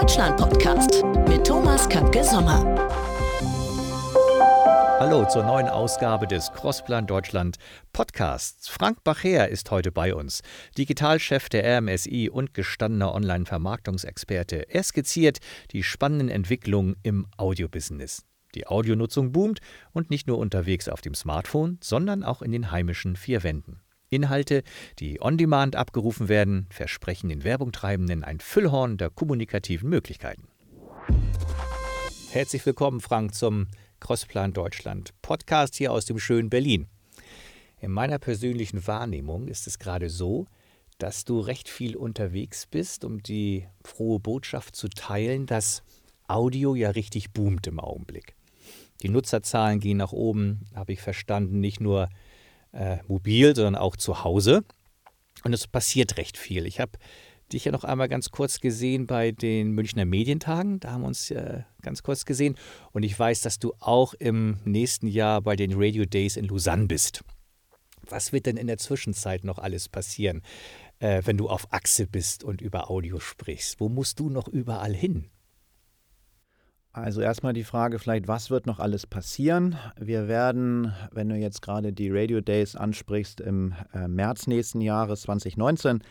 Deutschland Podcast mit Thomas Köpke Sommer. Hallo zur neuen Ausgabe des Crossplan Deutschland Podcasts. Frank Bacher ist heute bei uns, Digitalchef der RMSI und gestandener Online-Vermarktungsexperte. Er skizziert die spannenden Entwicklungen im Audiobusiness. Die Audionutzung boomt und nicht nur unterwegs auf dem Smartphone, sondern auch in den heimischen vier Wänden. Inhalte, die on-demand abgerufen werden, versprechen den Werbungtreibenden ein Füllhorn der kommunikativen Möglichkeiten. Herzlich willkommen, Frank, zum Crossplan Deutschland Podcast hier aus dem schönen Berlin. In meiner persönlichen Wahrnehmung ist es gerade so, dass du recht viel unterwegs bist, um die frohe Botschaft zu teilen, dass Audio ja richtig boomt im Augenblick. Die Nutzerzahlen gehen nach oben, habe ich verstanden, nicht nur äh, mobil, sondern auch zu Hause. Und es passiert recht viel. Ich habe dich ja noch einmal ganz kurz gesehen bei den Münchner Medientagen. Da haben wir uns äh, ganz kurz gesehen. Und ich weiß, dass du auch im nächsten Jahr bei den Radio Days in Lausanne bist. Was wird denn in der Zwischenzeit noch alles passieren, äh, wenn du auf Achse bist und über Audio sprichst? Wo musst du noch überall hin? Also erstmal die Frage vielleicht, was wird noch alles passieren? Wir werden, wenn du jetzt gerade die Radio Days ansprichst, im äh, März nächsten Jahres 2019,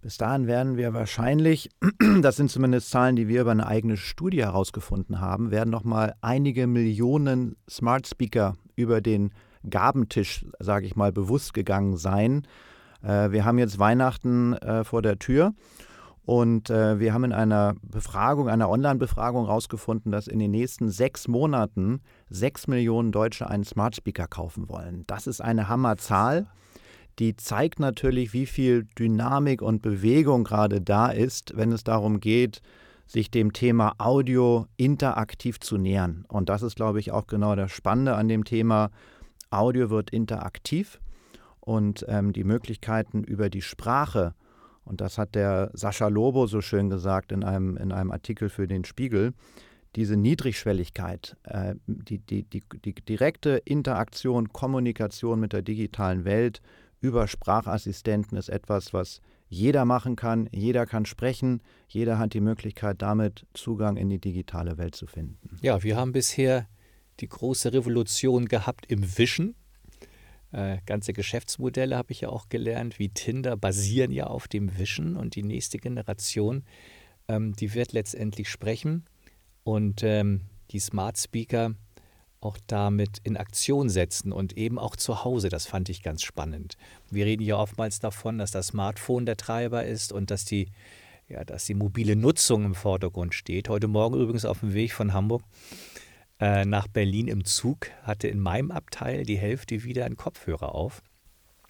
bis dahin werden wir wahrscheinlich, das sind zumindest Zahlen, die wir über eine eigene Studie herausgefunden haben, werden nochmal einige Millionen Smart Speaker über den Gabentisch, sage ich mal, bewusst gegangen sein. Äh, wir haben jetzt Weihnachten äh, vor der Tür und äh, wir haben in einer Befragung, einer Online-Befragung herausgefunden, dass in den nächsten sechs Monaten sechs Millionen Deutsche einen Smart Speaker kaufen wollen. Das ist eine Hammerzahl. Die zeigt natürlich, wie viel Dynamik und Bewegung gerade da ist, wenn es darum geht, sich dem Thema Audio interaktiv zu nähern. Und das ist, glaube ich, auch genau das Spannende an dem Thema. Audio wird interaktiv und ähm, die Möglichkeiten über die Sprache und das hat der Sascha Lobo so schön gesagt in einem, in einem Artikel für den Spiegel. Diese Niedrigschwelligkeit, äh, die, die, die, die direkte Interaktion, Kommunikation mit der digitalen Welt über Sprachassistenten ist etwas, was jeder machen kann. Jeder kann sprechen. Jeder hat die Möglichkeit, damit Zugang in die digitale Welt zu finden. Ja, wir haben bisher die große Revolution gehabt im Wischen. Äh, ganze Geschäftsmodelle habe ich ja auch gelernt, wie Tinder basieren ja auf dem Wischen und die nächste Generation, ähm, die wird letztendlich sprechen und ähm, die Smart Speaker auch damit in Aktion setzen und eben auch zu Hause. Das fand ich ganz spannend. Wir reden ja oftmals davon, dass das Smartphone der Treiber ist und dass die, ja, dass die mobile Nutzung im Vordergrund steht. Heute Morgen übrigens auf dem Weg von Hamburg äh, nach Berlin im Zug, hatte in meinem Abteil die Hälfte wieder einen Kopfhörer auf,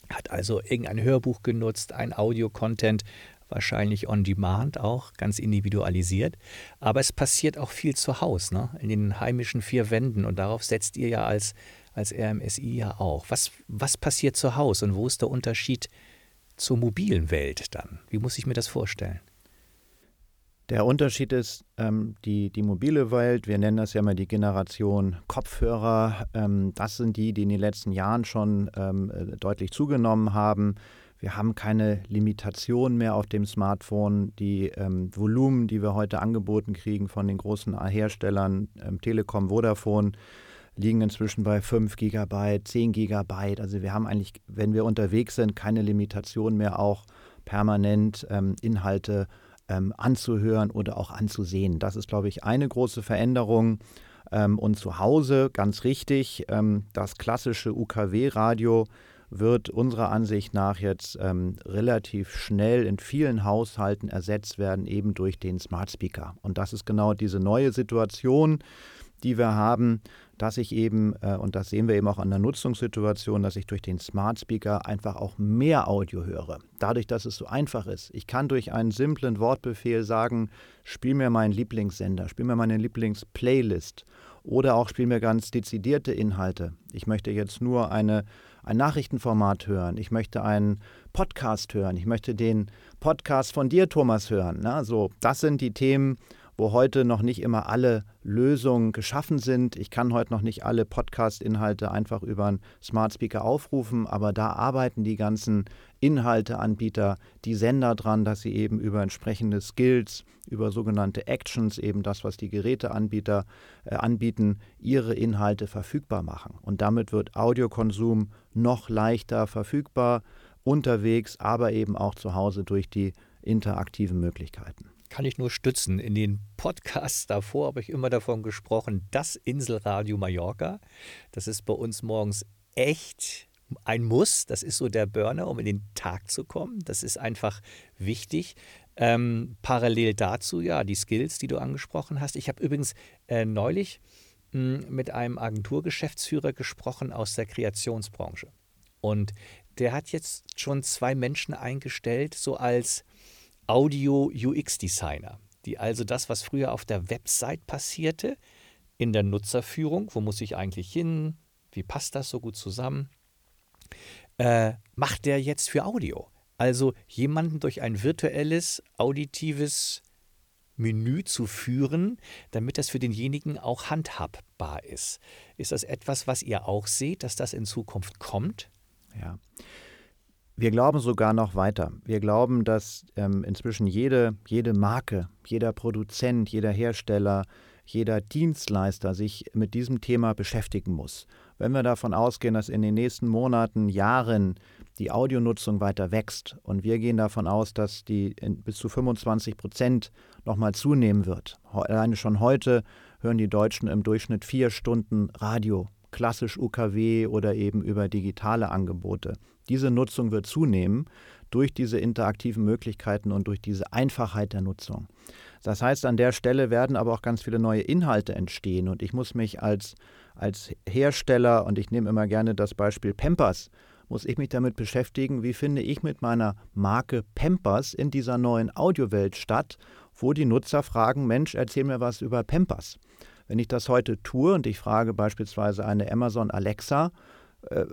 hat also irgendein Hörbuch genutzt, ein Audio-Content, wahrscheinlich on demand auch, ganz individualisiert. Aber es passiert auch viel zu Hause, ne? in den heimischen vier Wänden und darauf setzt ihr ja als, als RMSI ja auch. Was, was passiert zu Hause und wo ist der Unterschied zur mobilen Welt dann? Wie muss ich mir das vorstellen? Der Unterschied ist, ähm, die, die mobile Welt, wir nennen das ja mal die Generation Kopfhörer, ähm, das sind die, die in den letzten Jahren schon ähm, äh, deutlich zugenommen haben. Wir haben keine Limitation mehr auf dem Smartphone. Die ähm, Volumen, die wir heute angeboten kriegen von den großen Herstellern, ähm, Telekom, Vodafone, liegen inzwischen bei 5 GB, 10 GB. Also wir haben eigentlich, wenn wir unterwegs sind, keine Limitation mehr, auch permanent ähm, Inhalte ähm, anzuhören oder auch anzusehen. Das ist, glaube ich, eine große Veränderung. Ähm, und zu Hause, ganz richtig, ähm, das klassische UKW-Radio wird unserer Ansicht nach jetzt ähm, relativ schnell in vielen Haushalten ersetzt werden, eben durch den Smart Speaker. Und das ist genau diese neue Situation, die wir haben, dass ich eben, äh, und das sehen wir eben auch an der Nutzungssituation, dass ich durch den Smart Speaker einfach auch mehr Audio höre. Dadurch, dass es so einfach ist. Ich kann durch einen simplen Wortbefehl sagen, spiel mir meinen Lieblingssender, spiel mir meine Lieblingsplaylist oder auch spiel mir ganz dezidierte Inhalte. Ich möchte jetzt nur eine, ein Nachrichtenformat hören, ich möchte einen Podcast hören, ich möchte den Podcast von dir, Thomas, hören. Na, so, das sind die Themen, wo heute noch nicht immer alle Lösungen geschaffen sind. Ich kann heute noch nicht alle Podcast-Inhalte einfach über einen Smart Speaker aufrufen, aber da arbeiten die ganzen Inhalteanbieter, die Sender dran, dass sie eben über entsprechende Skills, über sogenannte Actions, eben das, was die Geräteanbieter äh, anbieten, ihre Inhalte verfügbar machen. Und damit wird Audiokonsum noch leichter verfügbar, unterwegs, aber eben auch zu Hause durch die interaktiven Möglichkeiten kann ich nur stützen. In den Podcasts davor habe ich immer davon gesprochen, das Inselradio Mallorca. Das ist bei uns morgens echt ein Muss. Das ist so der Burner, um in den Tag zu kommen. Das ist einfach wichtig. Ähm, parallel dazu, ja, die Skills, die du angesprochen hast. Ich habe übrigens äh, neulich hm, mit einem Agenturgeschäftsführer gesprochen aus der Kreationsbranche. Und der hat jetzt schon zwei Menschen eingestellt, so als Audio-UX-Designer, die also das, was früher auf der Website passierte, in der Nutzerführung, wo muss ich eigentlich hin, wie passt das so gut zusammen, äh, macht der jetzt für Audio. Also jemanden durch ein virtuelles, auditives Menü zu führen, damit das für denjenigen auch handhabbar ist. Ist das etwas, was ihr auch seht, dass das in Zukunft kommt? Ja. Wir glauben sogar noch weiter. Wir glauben, dass ähm, inzwischen jede, jede Marke, jeder Produzent, jeder Hersteller, jeder Dienstleister sich mit diesem Thema beschäftigen muss. Wenn wir davon ausgehen, dass in den nächsten Monaten, Jahren die Audionutzung weiter wächst und wir gehen davon aus, dass die bis zu 25 Prozent nochmal zunehmen wird. Alleine schon heute hören die Deutschen im Durchschnitt vier Stunden Radio, klassisch UKW oder eben über digitale Angebote. Diese Nutzung wird zunehmen durch diese interaktiven Möglichkeiten und durch diese Einfachheit der Nutzung. Das heißt, an der Stelle werden aber auch ganz viele neue Inhalte entstehen und ich muss mich als, als Hersteller, und ich nehme immer gerne das Beispiel Pampers, muss ich mich damit beschäftigen, wie finde ich mit meiner Marke Pampers in dieser neuen Audiowelt statt, wo die Nutzer fragen, Mensch, erzähl mir was über Pampers. Wenn ich das heute tue und ich frage beispielsweise eine Amazon Alexa, äh,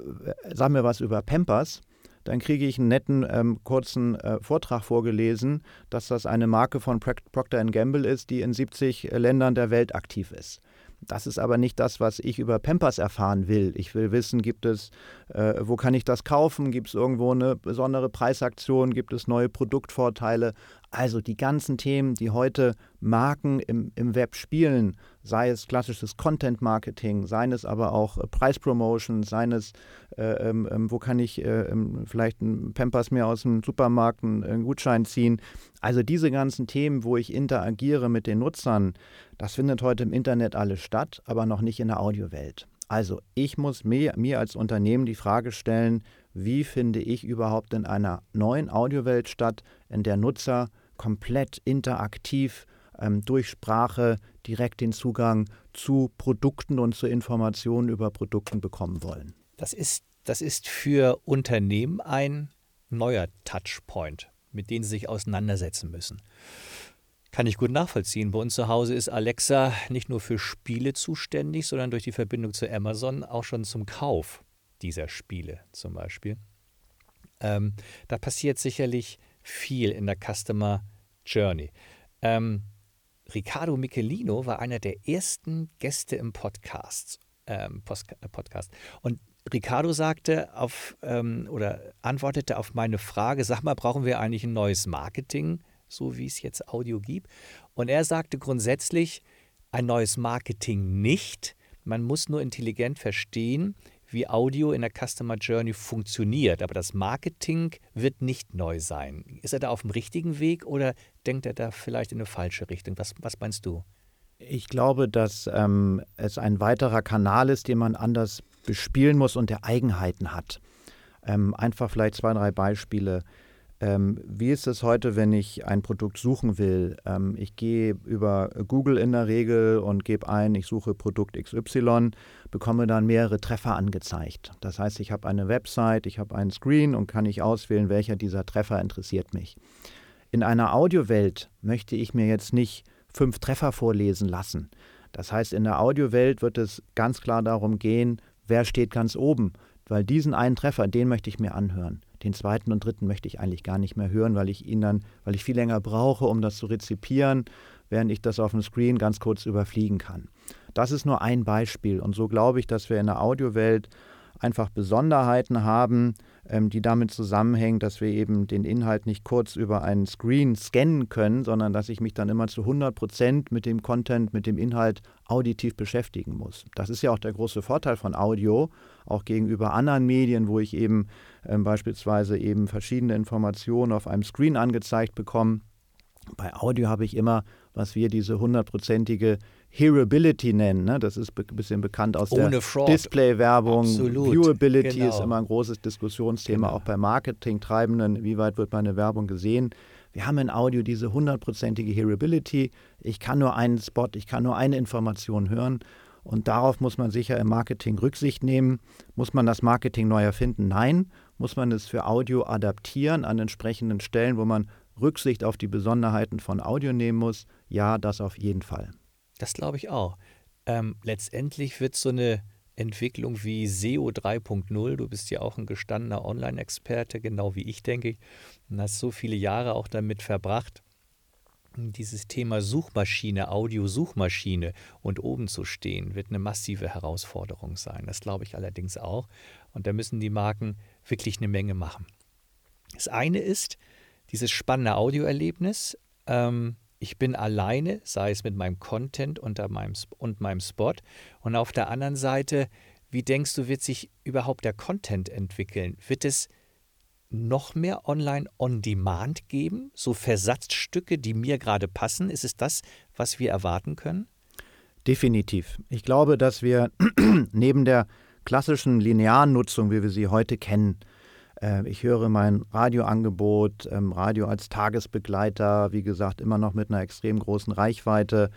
sag mir was über Pampers, dann kriege ich einen netten ähm, kurzen äh, Vortrag vorgelesen, dass das eine Marke von Procter Gamble ist, die in 70 Ländern der Welt aktiv ist. Das ist aber nicht das, was ich über Pampers erfahren will. Ich will wissen, gibt es, äh, wo kann ich das kaufen? Gibt es irgendwo eine besondere Preisaktion? Gibt es neue Produktvorteile? Also die ganzen Themen, die heute Marken im, im Web spielen, sei es klassisches Content-Marketing, seien es aber auch äh, Preispromotion, seien es, äh, ähm, ähm wo kann ich äh, ähm, vielleicht ein Pampers mir aus dem Supermarkt einen, einen Gutschein ziehen. Also diese ganzen Themen, wo ich interagiere mit den Nutzern, das findet heute im Internet alles statt, aber noch nicht in der Audiowelt. Also ich muss mir, mir als Unternehmen die Frage stellen, wie finde ich überhaupt in einer neuen Audiowelt statt, in der Nutzer komplett interaktiv ähm, durch Sprache direkt den Zugang zu Produkten und zu Informationen über Produkten bekommen wollen. Das ist, das ist für Unternehmen ein neuer Touchpoint, mit dem sie sich auseinandersetzen müssen. Kann ich gut nachvollziehen. Bei uns zu Hause ist Alexa nicht nur für Spiele zuständig, sondern durch die Verbindung zu Amazon auch schon zum Kauf dieser Spiele zum Beispiel. Ähm, da passiert sicherlich viel in der Customer Journey. Ähm, Riccardo Michelino war einer der ersten Gäste im Podcast. Ähm, äh, Podcast. Und Riccardo sagte auf ähm, oder antwortete auf meine Frage: Sag mal, brauchen wir eigentlich ein neues Marketing, so wie es jetzt Audio gibt? Und er sagte grundsätzlich: ein neues Marketing nicht. Man muss nur intelligent verstehen, wie Audio in der Customer Journey funktioniert. Aber das Marketing wird nicht neu sein. Ist er da auf dem richtigen Weg oder denkt er da vielleicht in eine falsche Richtung? Was, was meinst du? Ich glaube, dass ähm, es ein weiterer Kanal ist, den man anders bespielen muss und der Eigenheiten hat. Ähm, einfach vielleicht zwei, drei Beispiele. Ähm, wie ist es heute, wenn ich ein Produkt suchen will? Ähm, ich gehe über Google in der Regel und gebe ein, ich suche Produkt XY, bekomme dann mehrere Treffer angezeigt. Das heißt, ich habe eine Website, ich habe einen Screen und kann ich auswählen, welcher dieser Treffer interessiert mich. In einer Audiowelt möchte ich mir jetzt nicht fünf Treffer vorlesen lassen. Das heißt, in der Audiowelt wird es ganz klar darum gehen, wer steht ganz oben, weil diesen einen Treffer, den möchte ich mir anhören. Den zweiten und dritten möchte ich eigentlich gar nicht mehr hören, weil ich ihn dann, weil ich viel länger brauche, um das zu rezipieren, während ich das auf dem Screen ganz kurz überfliegen kann. Das ist nur ein Beispiel. Und so glaube ich, dass wir in der Audiowelt einfach Besonderheiten haben, ähm, die damit zusammenhängen, dass wir eben den Inhalt nicht kurz über einen Screen scannen können, sondern dass ich mich dann immer zu 100 Prozent mit dem Content, mit dem Inhalt auditiv beschäftigen muss. Das ist ja auch der große Vorteil von Audio, auch gegenüber anderen Medien, wo ich eben ähm, beispielsweise eben verschiedene Informationen auf einem Screen angezeigt bekomme. Bei Audio habe ich immer, was wir diese hundertprozentige Hearability nennen. Ne? Das ist ein bisschen bekannt aus Ohne der. Display-Werbung. Viewability Genau. ist immer ein großes Diskussionsthema, Genau. auch bei Marketingtreibenden. Wie weit wird meine Werbung gesehen? Wir haben in Audio diese hundertprozentige Hearability. Ich kann nur einen Spot, ich kann nur eine Information hören. Und darauf muss man sicher im Marketing Rücksicht nehmen. Muss man das Marketing neu erfinden? Nein. Muss man es für Audio adaptieren an entsprechenden Stellen, wo man Rücksicht auf die Besonderheiten von Audio nehmen muss? Ja, das auf jeden Fall. Das glaube ich auch. Ähm, letztendlich wird so eine Entwicklung wie SEO 3.0, du bist ja auch ein gestandener Online-Experte, genau wie ich, denke ich, und hast so viele Jahre auch damit verbracht, dieses Thema Suchmaschine, Audio-Suchmaschine und oben zu stehen, wird eine massive Herausforderung sein. Das glaube ich allerdings auch. Und da müssen die Marken wirklich eine Menge machen. Das eine ist dieses spannende Audioerlebnis. Ähm, ich bin alleine, sei es mit meinem Content unter meinem, und meinem Spot. Und auf der anderen Seite, wie denkst du, wird sich überhaupt der Content entwickeln? Wird es noch mehr online on demand geben? So Versatzstücke, die mir gerade passen? Ist es das, was wir erwarten können? Definitiv. Ich glaube, dass wir neben der klassischen linearen Nutzung, wie wir sie heute kennen, ich höre mein Radioangebot, ähm, Radio als Tagesbegleiter, wie gesagt, immer noch mit einer extrem großen Reichweite.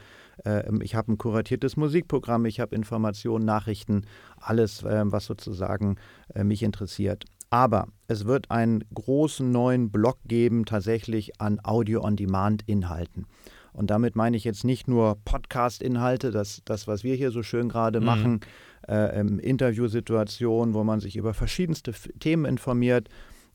Ähm, ich habe ein kuratiertes Musikprogramm, ich habe Informationen, Nachrichten, alles, ähm, was sozusagen äh, mich interessiert. Aber es wird einen großen neuen Block geben, tatsächlich an Audio-on-Demand-Inhalten. Und damit meine ich jetzt nicht nur Podcast-Inhalte, das, das, was wir hier so schön gerade Mhm. machen, äh, ähm, Interviewsituationen, wo man sich über verschiedenste Themen informiert.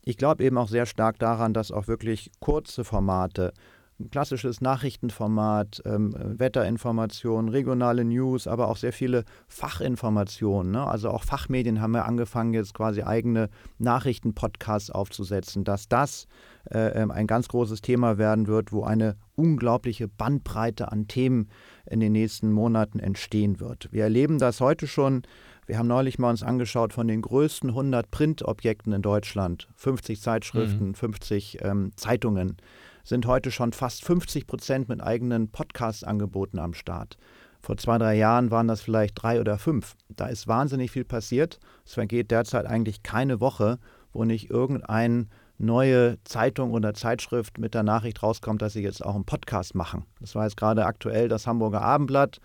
Ich glaube eben auch sehr stark daran, dass auch wirklich kurze Formate, ein klassisches Nachrichtenformat, ähm, Wetterinformationen, regionale News, aber auch sehr viele Fachinformationen. Ne? Also auch Fachmedien haben ja angefangen, jetzt quasi eigene Nachrichtenpodcasts aufzusetzen, dass das äh, ähm, ein ganz großes Thema werden wird, wo eine unglaubliche Bandbreite an Themen in den nächsten Monaten entstehen wird. Wir erleben das heute schon. Wir haben neulich mal uns angeschaut von den größten 100 Printobjekten in Deutschland, 50 Zeitschriften, 50 ähm, Zeitungen, sind heute schon fast 50 Prozent mit eigenen Podcast-Angeboten am Start. Vor zwei, drei Jahren waren das vielleicht drei oder fünf. Da ist wahnsinnig viel passiert. Es vergeht derzeit eigentlich keine Woche, wo nicht irgendeine neue Zeitung oder Zeitschrift mit der Nachricht rauskommt, dass sie jetzt auch einen Podcast machen. Das war jetzt gerade aktuell das Hamburger Abendblatt.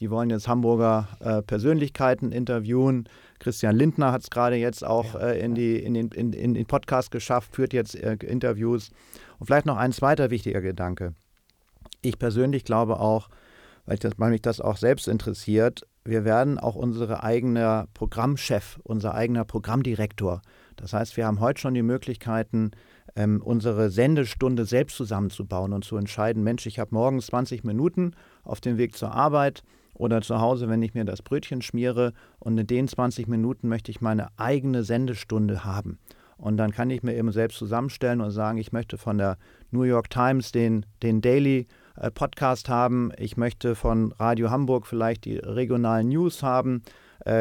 Die wollen jetzt Hamburger äh, Persönlichkeiten interviewen. Christian Lindner hat es gerade jetzt auch äh, in, die, in, den, in, in den Podcast geschafft, führt jetzt äh, Interviews. Und vielleicht noch ein zweiter wichtiger Gedanke. Ich persönlich glaube auch, weil, ich das, weil mich das auch selbst interessiert, wir werden auch unsere eigene Programmchef, unser eigener Programmdirektor. Das heißt, wir haben heute schon die Möglichkeiten, ähm, unsere Sendestunde selbst zusammenzubauen und zu entscheiden, Mensch, ich habe morgens 20 Minuten auf dem Weg zur Arbeit oder zu Hause, wenn ich mir das Brötchen schmiere und in den 20 Minuten möchte ich meine eigene Sendestunde haben. Und dann kann ich mir eben selbst zusammenstellen und sagen, ich möchte von der New York Times den, den Daily äh, Podcast haben, ich möchte von Radio Hamburg vielleicht die regionalen News haben,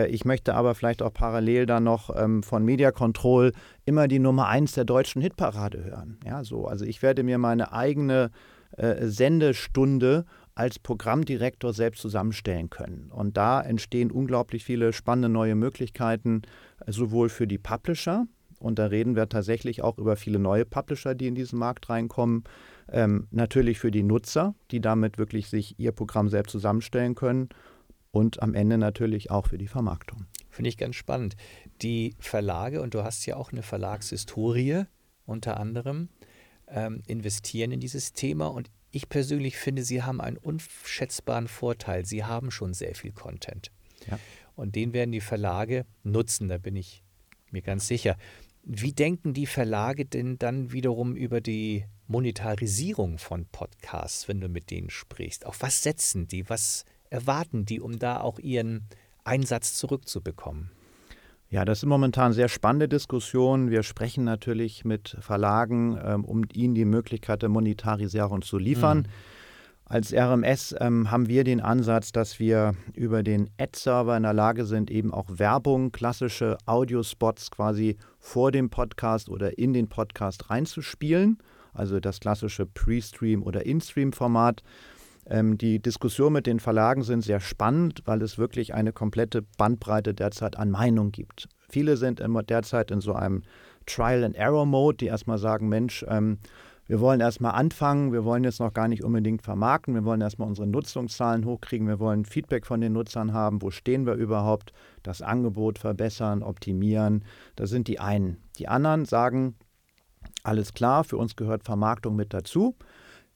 ich möchte aber vielleicht auch parallel dann noch ähm, von Media Control immer die Nummer 1 der deutschen Hitparade hören. Ja, so. Also ich werde mir meine eigene äh, Sendestunde als Programmdirektor selbst zusammenstellen können. Und da entstehen unglaublich viele spannende neue Möglichkeiten, äh, sowohl für die Publisher, und da reden wir tatsächlich auch über viele neue Publisher, die in diesen Markt reinkommen. Ähm, natürlich für die Nutzer, die damit wirklich sich ihr Programm selbst zusammenstellen können. Und am Ende natürlich auch für die Vermarktung. Finde ich ganz spannend. Die Verlage, und du hast ja auch eine Verlagshistorie unter anderem, ähm, investieren in dieses Thema. Und ich persönlich finde, sie haben einen unschätzbaren Vorteil. Sie haben schon sehr viel Content. Ja. Und den werden die Verlage nutzen, da bin ich mir ganz sicher. Wie denken die Verlage denn dann wiederum über die Monetarisierung von Podcasts, wenn du mit denen sprichst? Auf was setzen die? Was erwarten die, um da auch ihren Einsatz zurückzubekommen? Ja, das sind momentan sehr spannende Diskussionen. Wir sprechen natürlich mit Verlagen, ähm, um ihnen die Möglichkeit der Monetarisierung zu liefern. Mhm. Als RMS ähm, haben wir den Ansatz, dass wir über den Ad-Server in der Lage sind, eben auch Werbung, klassische Audiospots quasi vor dem Podcast oder in den Podcast reinzuspielen. Also das klassische Pre-Stream- oder In-Stream-Format. Ähm, die Diskussionen mit den Verlagen sind sehr spannend, weil es wirklich eine komplette Bandbreite derzeit an Meinung gibt. Viele sind immer derzeit in so einem Trial-and-Error-Mode, die erstmal sagen, Mensch, ähm, wir wollen erstmal anfangen, wir wollen jetzt noch gar nicht unbedingt vermarkten, wir wollen erstmal unsere Nutzungszahlen hochkriegen, wir wollen Feedback von den Nutzern haben, wo stehen wir überhaupt, das Angebot verbessern, optimieren. Das sind die einen. Die anderen sagen, alles klar, für uns gehört Vermarktung mit dazu.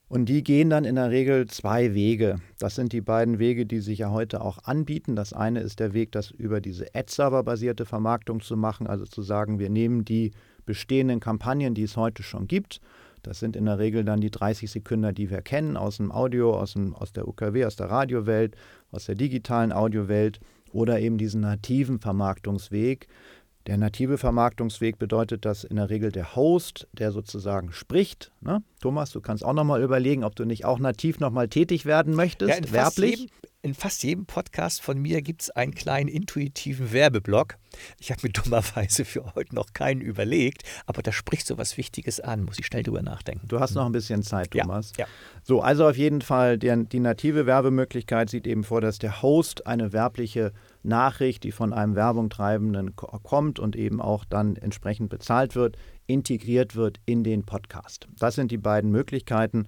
Und die gehen dann in der Regel zwei Wege. Das sind die beiden Wege, die sich ja heute auch anbieten. Das eine ist der Weg, das über diese Ad-Server-basierte Vermarktung zu machen, also zu sagen, wir nehmen die bestehenden Kampagnen, die es heute schon gibt, das sind in der Regel dann die 30 Sekunden, die wir kennen aus dem Audio, aus, dem, aus der UKW, aus der Radiowelt, aus der digitalen Audiowelt oder eben diesen nativen Vermarktungsweg. Der native Vermarktungsweg bedeutet, dass in der Regel der Host, der sozusagen spricht, ne? Thomas, du kannst auch nochmal überlegen, ob du nicht auch nativ nochmal tätig werden möchtest, ja, in werblich. Fast jedem, in fast jedem Podcast von mir gibt es einen kleinen intuitiven Werbeblock. Ich habe mir dummerweise für heute noch keinen überlegt, aber da spricht so was Wichtiges an, muss ich schnell drüber nachdenken. Du hast noch ein bisschen Zeit, Thomas. Ja. ja. So, also auf jeden Fall, der, die native Werbemöglichkeit sieht eben vor, dass der Host eine werbliche Nachricht, die von einem Werbung treibenden kommt und eben auch dann entsprechend bezahlt wird, integriert wird in den Podcast. Das sind die beiden Möglichkeiten.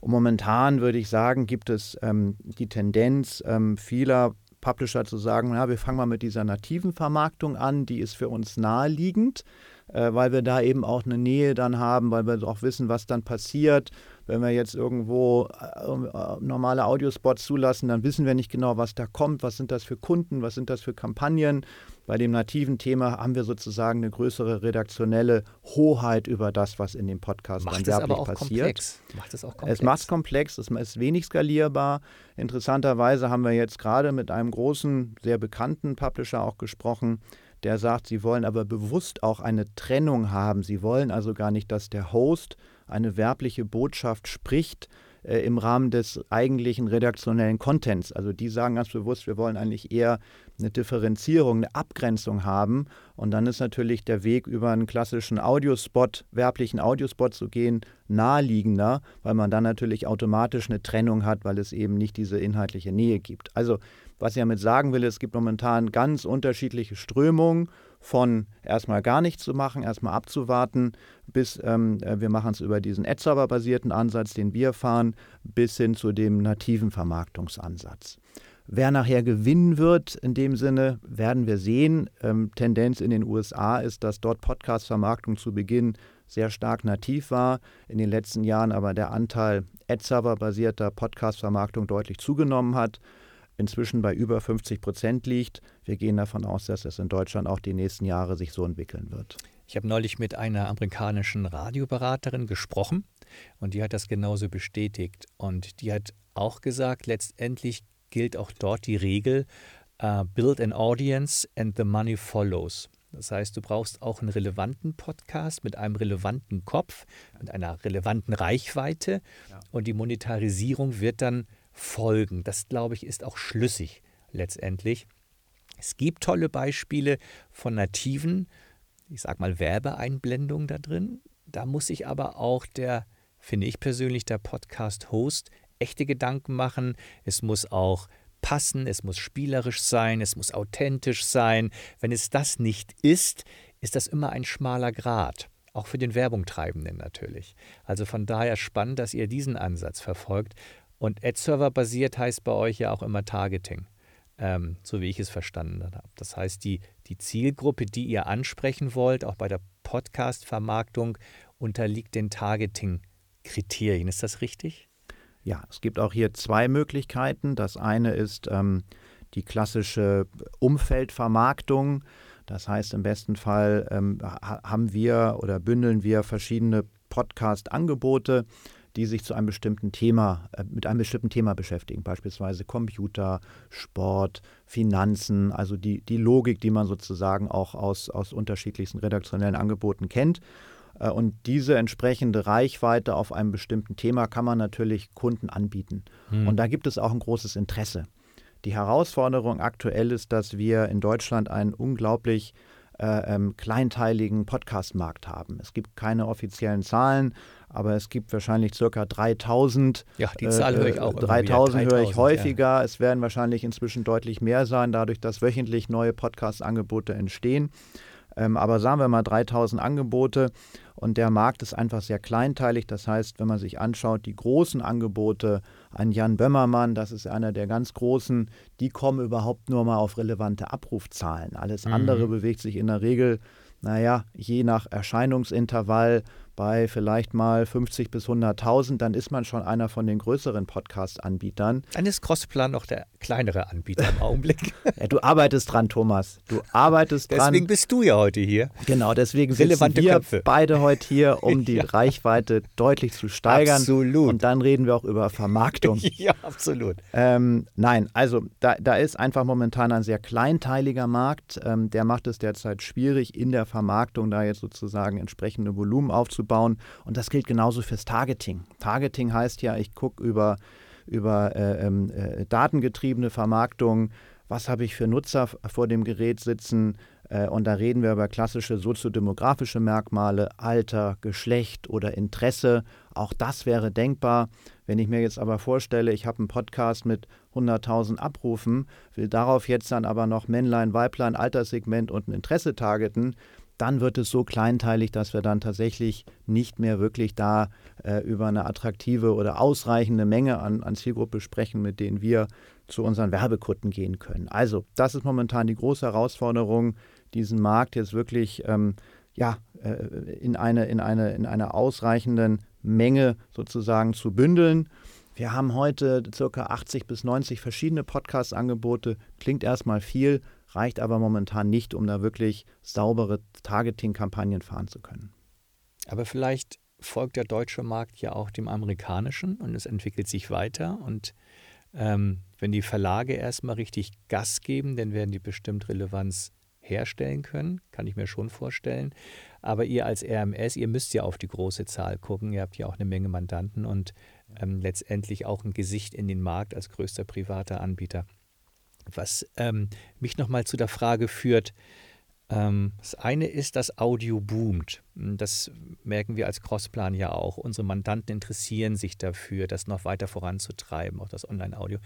Und momentan würde ich sagen, gibt es ähm, die Tendenz ähm, vieler Publisher zu sagen, na, wir fangen mal mit dieser nativen Vermarktung an, die ist für uns naheliegend, äh, weil wir da eben auch eine Nähe dann haben, weil wir auch wissen, was dann passiert. Wenn wir jetzt irgendwo äh, äh, normale Audiospots zulassen, dann wissen wir nicht genau, was da kommt, was sind das für Kunden, was sind das für Kampagnen. Bei dem nativen Thema haben wir sozusagen eine größere redaktionelle Hoheit über das, was in dem Podcast macht dann werblich passiert. Komplex. Macht es auch komplex. Es macht es komplex, es ist wenig skalierbar. Interessanterweise haben wir jetzt gerade mit einem großen, sehr bekannten Publisher auch gesprochen, der sagt, sie wollen aber bewusst auch eine Trennung haben. Sie wollen also gar nicht, dass der Host eine werbliche Botschaft spricht, äh, im Rahmen des eigentlichen redaktionellen Contents. Also die sagen ganz bewusst, wir wollen eigentlich eher eine Differenzierung, eine Abgrenzung haben. Und dann ist natürlich der Weg über einen klassischen Audiospot, werblichen Audiospot zu gehen, naheliegender, weil man dann natürlich automatisch eine Trennung hat, weil es eben nicht diese inhaltliche Nähe gibt. Also was ich damit sagen will, es gibt momentan ganz unterschiedliche Strömungen von erstmal gar nichts zu machen, erstmal abzuwarten, bis ähm, äh, wir machen es über diesen Ad-Server-basierten Ansatz, den wir fahren, bis hin zu dem nativen Vermarktungsansatz. Wer nachher gewinnen wird, in dem Sinne, werden wir sehen. Ähm, Tendenz in den USA ist, dass dort Podcast-Vermarktung zu Beginn sehr stark nativ war, in den letzten Jahren aber der Anteil Ad-Server-basierter Podcast-Vermarktung deutlich zugenommen hat inzwischen bei über 50 Prozent liegt. Wir gehen davon aus, dass es in Deutschland auch die nächsten Jahre sich so entwickeln wird. Ich habe neulich mit einer amerikanischen Radioberaterin gesprochen und die hat das genauso bestätigt. Und die hat auch gesagt, letztendlich gilt auch dort die Regel, uh, build an audience and the money follows. Das heißt, du brauchst auch einen relevanten Podcast mit einem relevanten Kopf, mit einer relevanten Reichweite ja. und die Monetarisierung wird dann folgen. Das, glaube ich, ist auch schlüssig letztendlich. Es gibt tolle Beispiele von nativen, ich sage mal, Werbeeinblendungen da drin. Da muss sich aber auch der, finde ich persönlich, der Podcast-Host echte Gedanken machen. Es muss auch passen, es muss spielerisch sein, es muss authentisch sein. Wenn es das nicht ist, ist das immer ein schmaler Grat. Auch für den Werbungtreibenden natürlich. Also von daher spannend, dass ihr diesen Ansatz verfolgt. Und Ad-Server basiert heißt bei euch ja auch immer Targeting, ähm, so wie ich es verstanden habe. Das heißt, die, die Zielgruppe, die ihr ansprechen wollt, auch bei der Podcast-Vermarktung, unterliegt den Targeting-Kriterien. Ist das richtig? Ja, es gibt auch hier zwei Möglichkeiten. Das eine ist ähm, die klassische Umfeldvermarktung. Das heißt, im besten Fall ähm, haben wir oder bündeln wir verschiedene Podcast-Angebote, die sich zu einem bestimmten Thema, äh, mit einem bestimmten Thema beschäftigen, beispielsweise Computer, Sport, Finanzen, also die, die Logik, die man sozusagen auch aus, aus unterschiedlichsten redaktionellen Angeboten kennt. Äh, und diese entsprechende Reichweite auf einem bestimmten Thema kann man natürlich Kunden anbieten. Hm. Und da gibt es auch ein großes Interesse. Die Herausforderung aktuell ist, dass wir in Deutschland einen unglaublich äh, ähm, kleinteiligen Podcast-Markt haben. Es gibt keine offiziellen Zahlen, aber es gibt wahrscheinlich circa 3000. Ja, die Zahl äh, höre ich auch. 3000 höre ich häufiger. Ja. Es werden wahrscheinlich inzwischen deutlich mehr sein, dadurch, dass wöchentlich neue Podcast-Angebote entstehen. Ähm, aber sagen wir mal 3000 Angebote und der Markt ist einfach sehr kleinteilig. Das heißt, wenn man sich anschaut, die großen Angebote, ein Jan Bömmermann, das ist einer der ganz großen, die kommen überhaupt nur mal auf relevante Abrufzahlen. Alles andere mhm. bewegt sich in der Regel, naja, je nach Erscheinungsintervall bei vielleicht mal 50 bis 100.000, dann ist man schon einer von den größeren Podcast-Anbietern. Dann ist Crossplan noch der kleinere Anbieter im Augenblick. ja, du arbeitest dran, Thomas. Du arbeitest deswegen dran. Deswegen bist du ja heute hier. Genau, deswegen Relevante wir Köpfe. beide heute hier, um die ja. Reichweite deutlich zu steigern. Absolut. Und dann reden wir auch über Vermarktung. ja, absolut. Ähm, nein, also da, da ist einfach momentan ein sehr kleinteiliger Markt. Ähm, der macht es derzeit schwierig, in der Vermarktung da jetzt sozusagen entsprechende Volumen aufzubauen aufzubauen. Und das gilt genauso fürs Targeting. Targeting heißt ja, ich gucke über, über äh, ähm, äh, datengetriebene Vermarktung, was habe ich für Nutzer vor dem Gerät sitzen. Äh, und da reden wir über klassische soziodemografische Merkmale, Alter, Geschlecht oder Interesse. Auch das wäre denkbar. Wenn ich mir jetzt aber vorstelle, ich habe einen Podcast mit 100.000 Abrufen, will darauf jetzt dann aber noch Männlein, Weiblein, Alterssegment und ein Interesse targeten, dann wird es so kleinteilig, dass wir dann tatsächlich nicht mehr wirklich da äh, über eine attraktive oder ausreichende Menge an, an Zielgruppe sprechen, mit denen wir zu unseren Werbekunden gehen können. Also, das ist momentan die große Herausforderung, diesen Markt jetzt wirklich ähm, ja, äh, in, eine, in, eine, in einer ausreichenden Menge sozusagen zu bündeln. Wir haben heute ca. 80 bis 90 verschiedene Podcast-Angebote. Klingt erstmal viel, reicht aber momentan nicht, um da wirklich saubere Targeting-Kampagnen fahren zu können. Aber vielleicht folgt der deutsche Markt ja auch dem amerikanischen und es entwickelt sich weiter. Und ähm, wenn die Verlage erstmal richtig Gas geben, dann werden die bestimmt Relevanz herstellen können, kann ich mir schon vorstellen. Aber ihr als RMS, ihr müsst ja auf die große Zahl gucken. Ihr habt ja auch eine Menge Mandanten und ähm, letztendlich auch ein Gesicht in den Markt als größter privater Anbieter. Was ähm, mich nochmal zu der Frage führt, ähm, das eine ist, dass Audio boomt. Das merken wir als Crossplan ja auch. Unsere Mandanten interessieren sich dafür, das noch weiter voranzutreiben, auch das Online-Audio.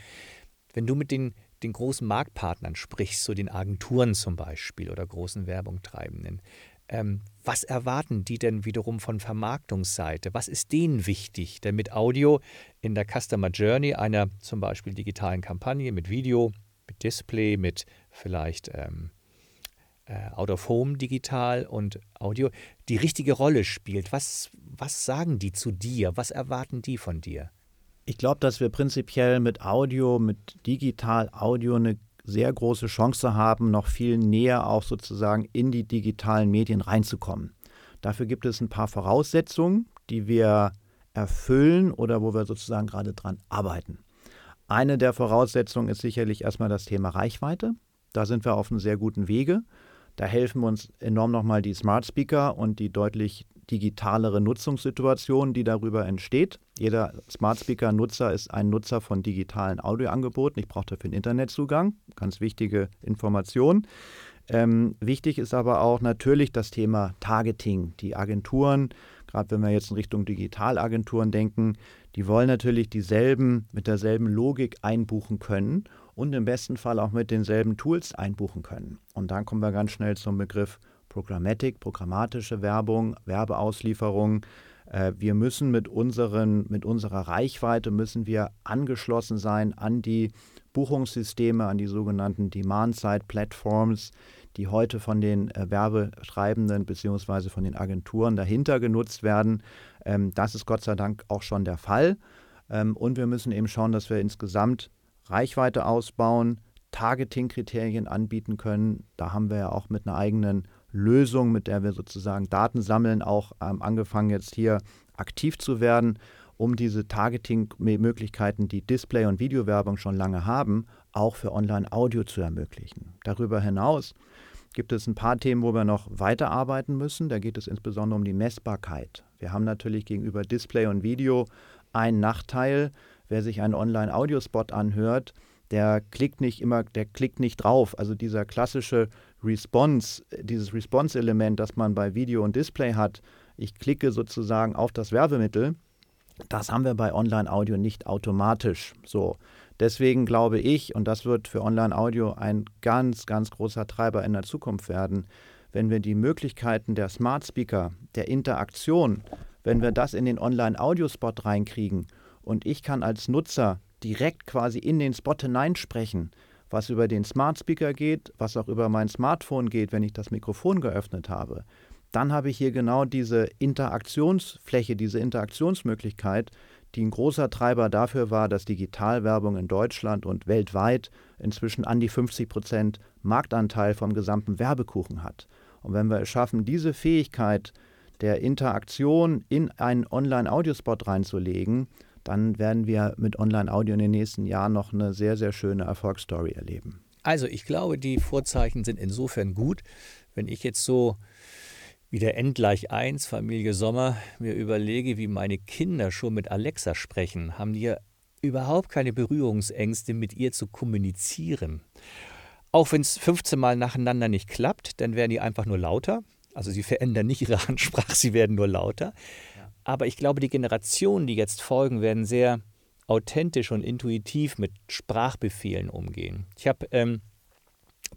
Wenn du mit den, den großen Marktpartnern sprichst, so den Agenturen zum Beispiel oder großen Werbungtreibenden, ähm, was erwarten die denn wiederum von Vermarktungsseite? Was ist denen wichtig, damit Audio in der Customer Journey einer zum Beispiel digitalen Kampagne mit Video mit Display, mit vielleicht ähm, äh, Out of Home digital und Audio die richtige Rolle spielt. Was, was sagen die zu dir? Was erwarten die von dir? Ich glaube, dass wir prinzipiell mit Audio, mit digital Audio eine sehr große Chance haben, noch viel näher auch sozusagen in die digitalen Medien reinzukommen. Dafür gibt es ein paar Voraussetzungen, die wir erfüllen oder wo wir sozusagen gerade dran arbeiten. Eine der Voraussetzungen ist sicherlich erstmal das Thema Reichweite. Da sind wir auf einem sehr guten Wege. Da helfen uns enorm nochmal die Smart Speaker und die deutlich digitalere Nutzungssituation, die darüber entsteht. Jeder Smart Speaker-Nutzer ist ein Nutzer von digitalen Audioangeboten. Ich brauche dafür einen Internetzugang. Ganz wichtige Information. Ähm, wichtig ist aber auch natürlich das Thema Targeting. Die Agenturen, gerade wenn wir jetzt in Richtung Digitalagenturen denken, die wollen natürlich dieselben, mit derselben Logik einbuchen können und im besten Fall auch mit denselben Tools einbuchen können. Und dann kommen wir ganz schnell zum Begriff Programmatic, programmatische Werbung, Werbeauslieferung. Äh, wir müssen mit, unseren, mit unserer Reichweite müssen wir angeschlossen sein an die Buchungssysteme, an die sogenannten Demand-Side-Platforms, die heute von den äh, Werbetreibenden bzw. von den Agenturen dahinter genutzt werden. Ähm, das ist Gott sei Dank auch schon der Fall. Ähm, und wir müssen eben schauen, dass wir insgesamt Reichweite ausbauen, Targeting-Kriterien anbieten können. Da haben wir ja auch mit einer eigenen Lösung, mit der wir sozusagen Daten sammeln, auch ähm, angefangen jetzt hier aktiv zu werden, um diese Targeting-Möglichkeiten, die Display- und Videowerbung schon lange haben, auch für Online-Audio zu ermöglichen. Darüber hinaus gibt es ein paar Themen, wo wir noch weiterarbeiten müssen. Da geht es insbesondere um die Messbarkeit. Wir haben natürlich gegenüber Display und Video einen Nachteil. Wer sich einen Online-Audiospot anhört, der klickt nicht immer, der klickt nicht drauf. Also dieser klassische Response, dieses Response-Element, das man bei Video und Display hat, ich klicke sozusagen auf das Werbemittel, das haben wir bei Online-Audio nicht automatisch. So. Deswegen glaube ich, und das wird für Online-Audio ein ganz, ganz großer Treiber in der Zukunft werden, wenn wir die Möglichkeiten der Smart Speaker, der Interaktion, wenn wir das in den Online-Audio-Spot reinkriegen und ich kann als Nutzer direkt quasi in den Spot hineinsprechen, was über den Smart Speaker geht, was auch über mein Smartphone geht, wenn ich das Mikrofon geöffnet habe, dann habe ich hier genau diese Interaktionsfläche, diese Interaktionsmöglichkeit, die ein großer Treiber dafür war, dass Digitalwerbung in Deutschland und weltweit inzwischen an die 50 Prozent Marktanteil vom gesamten Werbekuchen hat. Und wenn wir es schaffen, diese Fähigkeit der Interaktion in einen Online-Audiospot reinzulegen, dann werden wir mit Online-Audio in den nächsten Jahren noch eine sehr, sehr schöne Erfolgsstory erleben. Also ich glaube, die Vorzeichen sind insofern gut, wenn ich jetzt so wie der N gleich 1, Familie Sommer, mir überlege, wie meine Kinder schon mit Alexa sprechen, haben die ja überhaupt keine Berührungsängste, mit ihr zu kommunizieren. Auch wenn es 15 Mal nacheinander nicht klappt, dann werden die einfach nur lauter. Also sie verändern nicht ihre Ansprache, sie werden nur lauter. Aber ich glaube, die Generationen, die jetzt folgen, werden sehr authentisch und intuitiv mit Sprachbefehlen umgehen. Ich habe ähm,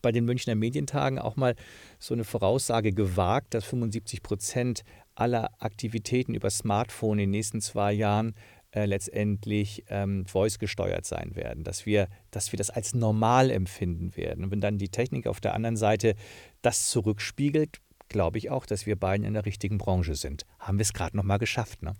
bei den Münchner Medientagen auch mal so eine Voraussage gewagt, dass 75 Prozent aller Aktivitäten über Smartphone in den nächsten zwei Jahren äh, letztendlich ähm, voice gesteuert sein werden, dass wir, dass wir das als normal empfinden werden. Und wenn dann die Technik auf der anderen Seite das zurückspiegelt, glaube ich auch, dass wir beiden in der richtigen Branche sind. Haben wir es gerade noch mal geschafft. Ne?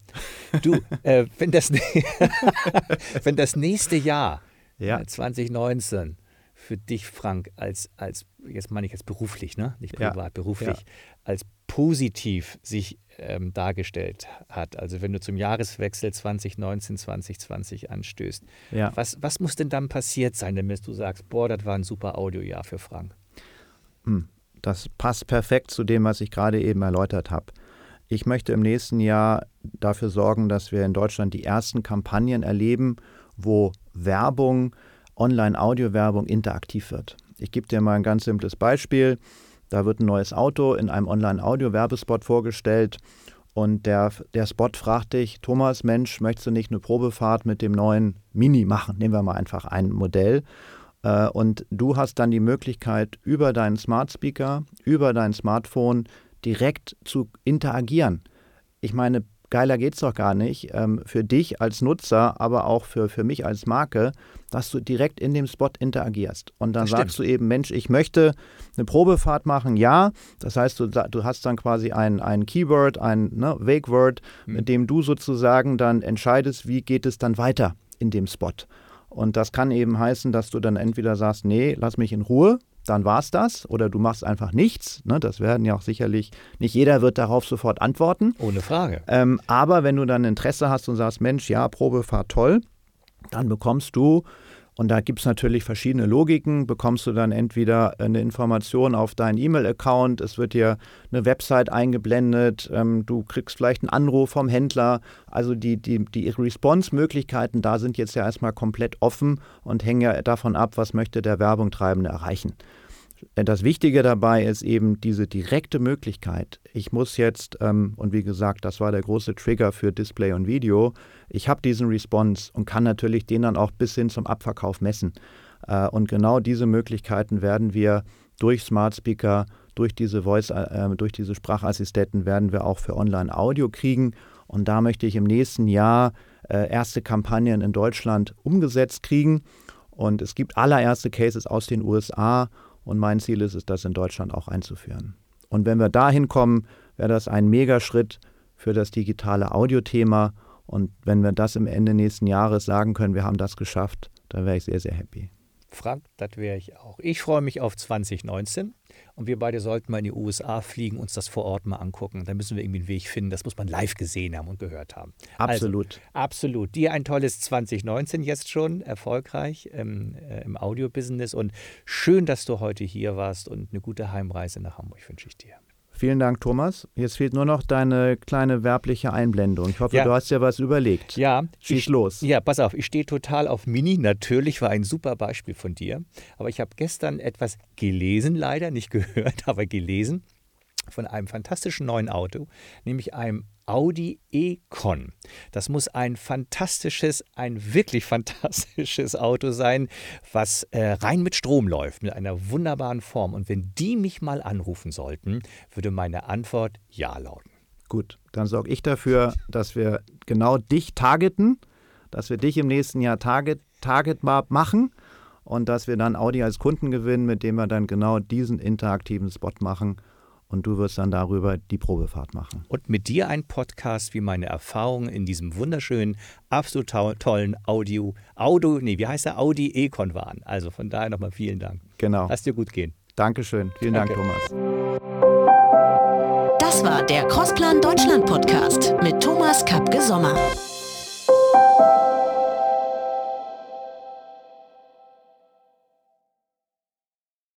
Du, äh, wenn, das, wenn das nächste Jahr, ja. 2019, äh, für dich, Frank, als, als jetzt meine ich jetzt beruflich, ne? nicht privat, ja. beruflich, ja. als positiv sich ähm, dargestellt hat? Also wenn du zum Jahreswechsel 2019, 2020 anstößt, ja. was, was muss denn dann passiert sein, damit du sagst, boah, das war ein super Audiojahr für Frank? Hm. Das passt perfekt zu dem, was ich gerade eben erläutert habe. Ich möchte im nächsten Jahr dafür sorgen, dass wir in Deutschland die ersten Kampagnen erleben, wo Werbung, Online-Audio-Werbung interaktiv wird. Ich gebe dir mal ein ganz simples Beispiel. Da wird ein neues Auto in einem Online-Audio-Werbespot vorgestellt und der, der Spot fragt dich, Thomas, Mensch, möchtest du nicht eine Probefahrt mit dem neuen Mini machen? Nehmen wir mal einfach ein Modell. Äh, und du hast dann die Möglichkeit, über deinen Smart Speaker, über dein Smartphone direkt zu interagieren. Ich meine, geiler geht es doch gar nicht, ähm, für dich als Nutzer, aber auch für, für mich als Marke, dass du direkt in dem Spot interagierst. Und dann das sagst stimmt. du eben, Mensch, ich möchte eine Probefahrt machen, ja. Das heißt, du, du hast dann quasi ein, ein Keyword, ein ne, Wake-Word, hm. mit dem du sozusagen dann entscheidest, wie geht es dann weiter in dem Spot. Und das kann eben heißen, dass du dann entweder sagst, nee, lass mich in Ruhe, dann war es das, oder du machst einfach nichts. Ne? Das werden ja auch sicherlich, nicht jeder wird darauf sofort antworten. Ohne Frage. Ähm, aber wenn du dann Interesse hast und sagst, Mensch, ja, Probefahrt toll, dann bekommst du und da gibt es natürlich verschiedene Logiken. Bekommst du dann entweder eine Information auf deinen E-Mail-Account, es wird dir eine Website eingeblendet, ähm, du kriegst vielleicht einen Anruf vom Händler. Also die, die, die Response-Möglichkeiten da sind jetzt ja erstmal komplett offen und hängen ja davon ab, was möchte der Werbungtreibende erreichen. Das Wichtige dabei ist eben diese direkte Möglichkeit. Ich muss jetzt, ähm, und wie gesagt, das war der große Trigger für Display und Video, ich habe diesen Response und kann natürlich den dann auch bis hin zum Abverkauf messen. Äh, und genau diese Möglichkeiten werden wir durch Smart Speaker, durch diese Voice, äh, durch diese Sprachassistenten werden wir auch für Online-Audio kriegen. Und da möchte ich im nächsten Jahr äh, erste Kampagnen in Deutschland umgesetzt kriegen. Und es gibt allererste Cases aus den USA und mein Ziel ist es, das in Deutschland auch einzuführen. Und wenn wir dahin kommen, wäre das ein Megaschritt für das digitale Audiothema. Und wenn wir das im Ende nächsten Jahres sagen können, wir haben das geschafft, dann wäre ich sehr, sehr happy. Frank, das wäre ich auch. Ich freue mich auf 2019 und wir beide sollten mal in die USA fliegen, uns das vor Ort mal angucken. Da müssen wir irgendwie einen Weg finden. Das muss man live gesehen haben und gehört haben. Absolut. Also, absolut. Dir ein tolles 2019 jetzt schon, erfolgreich ähm, äh, im Audiobusiness und schön, dass du heute hier warst und eine gute Heimreise nach Hamburg wünsche ich dir. Vielen Dank, Thomas. Jetzt fehlt nur noch deine kleine werbliche Einblendung. Ich hoffe, ja. du hast dir was überlegt. Ja. Schieß ich, los. Ja, pass auf, ich stehe total auf Mini. Natürlich war ein super Beispiel von dir. Aber ich habe gestern etwas gelesen, leider nicht gehört, aber gelesen von einem fantastischen neuen Auto, nämlich einem Audi e-con. Das muss ein fantastisches, ein wirklich fantastisches Auto sein, was äh, rein mit Strom läuft, mit einer wunderbaren Form. Und wenn die mich mal anrufen sollten, würde meine Antwort Ja lauten. Gut, dann sorge ich dafür, dass wir genau dich targeten, dass wir dich im nächsten Jahr Target, Target machen und dass wir dann Audi als Kunden gewinnen, mit dem wir dann genau diesen interaktiven Spot machen und du wirst dann darüber die Probefahrt machen. Und mit dir ein Podcast, wie meine Erfahrungen in diesem wunderschönen, absolut tollen Audio, Audio, nee, wie heißt der? Audi Econ waren. Also von daher nochmal vielen Dank. Genau. Lass dir gut gehen. Dankeschön. Vielen Danke. Dank, Thomas. Das war der Crossplan Deutschland Podcast mit Thomas Kapke Sommer.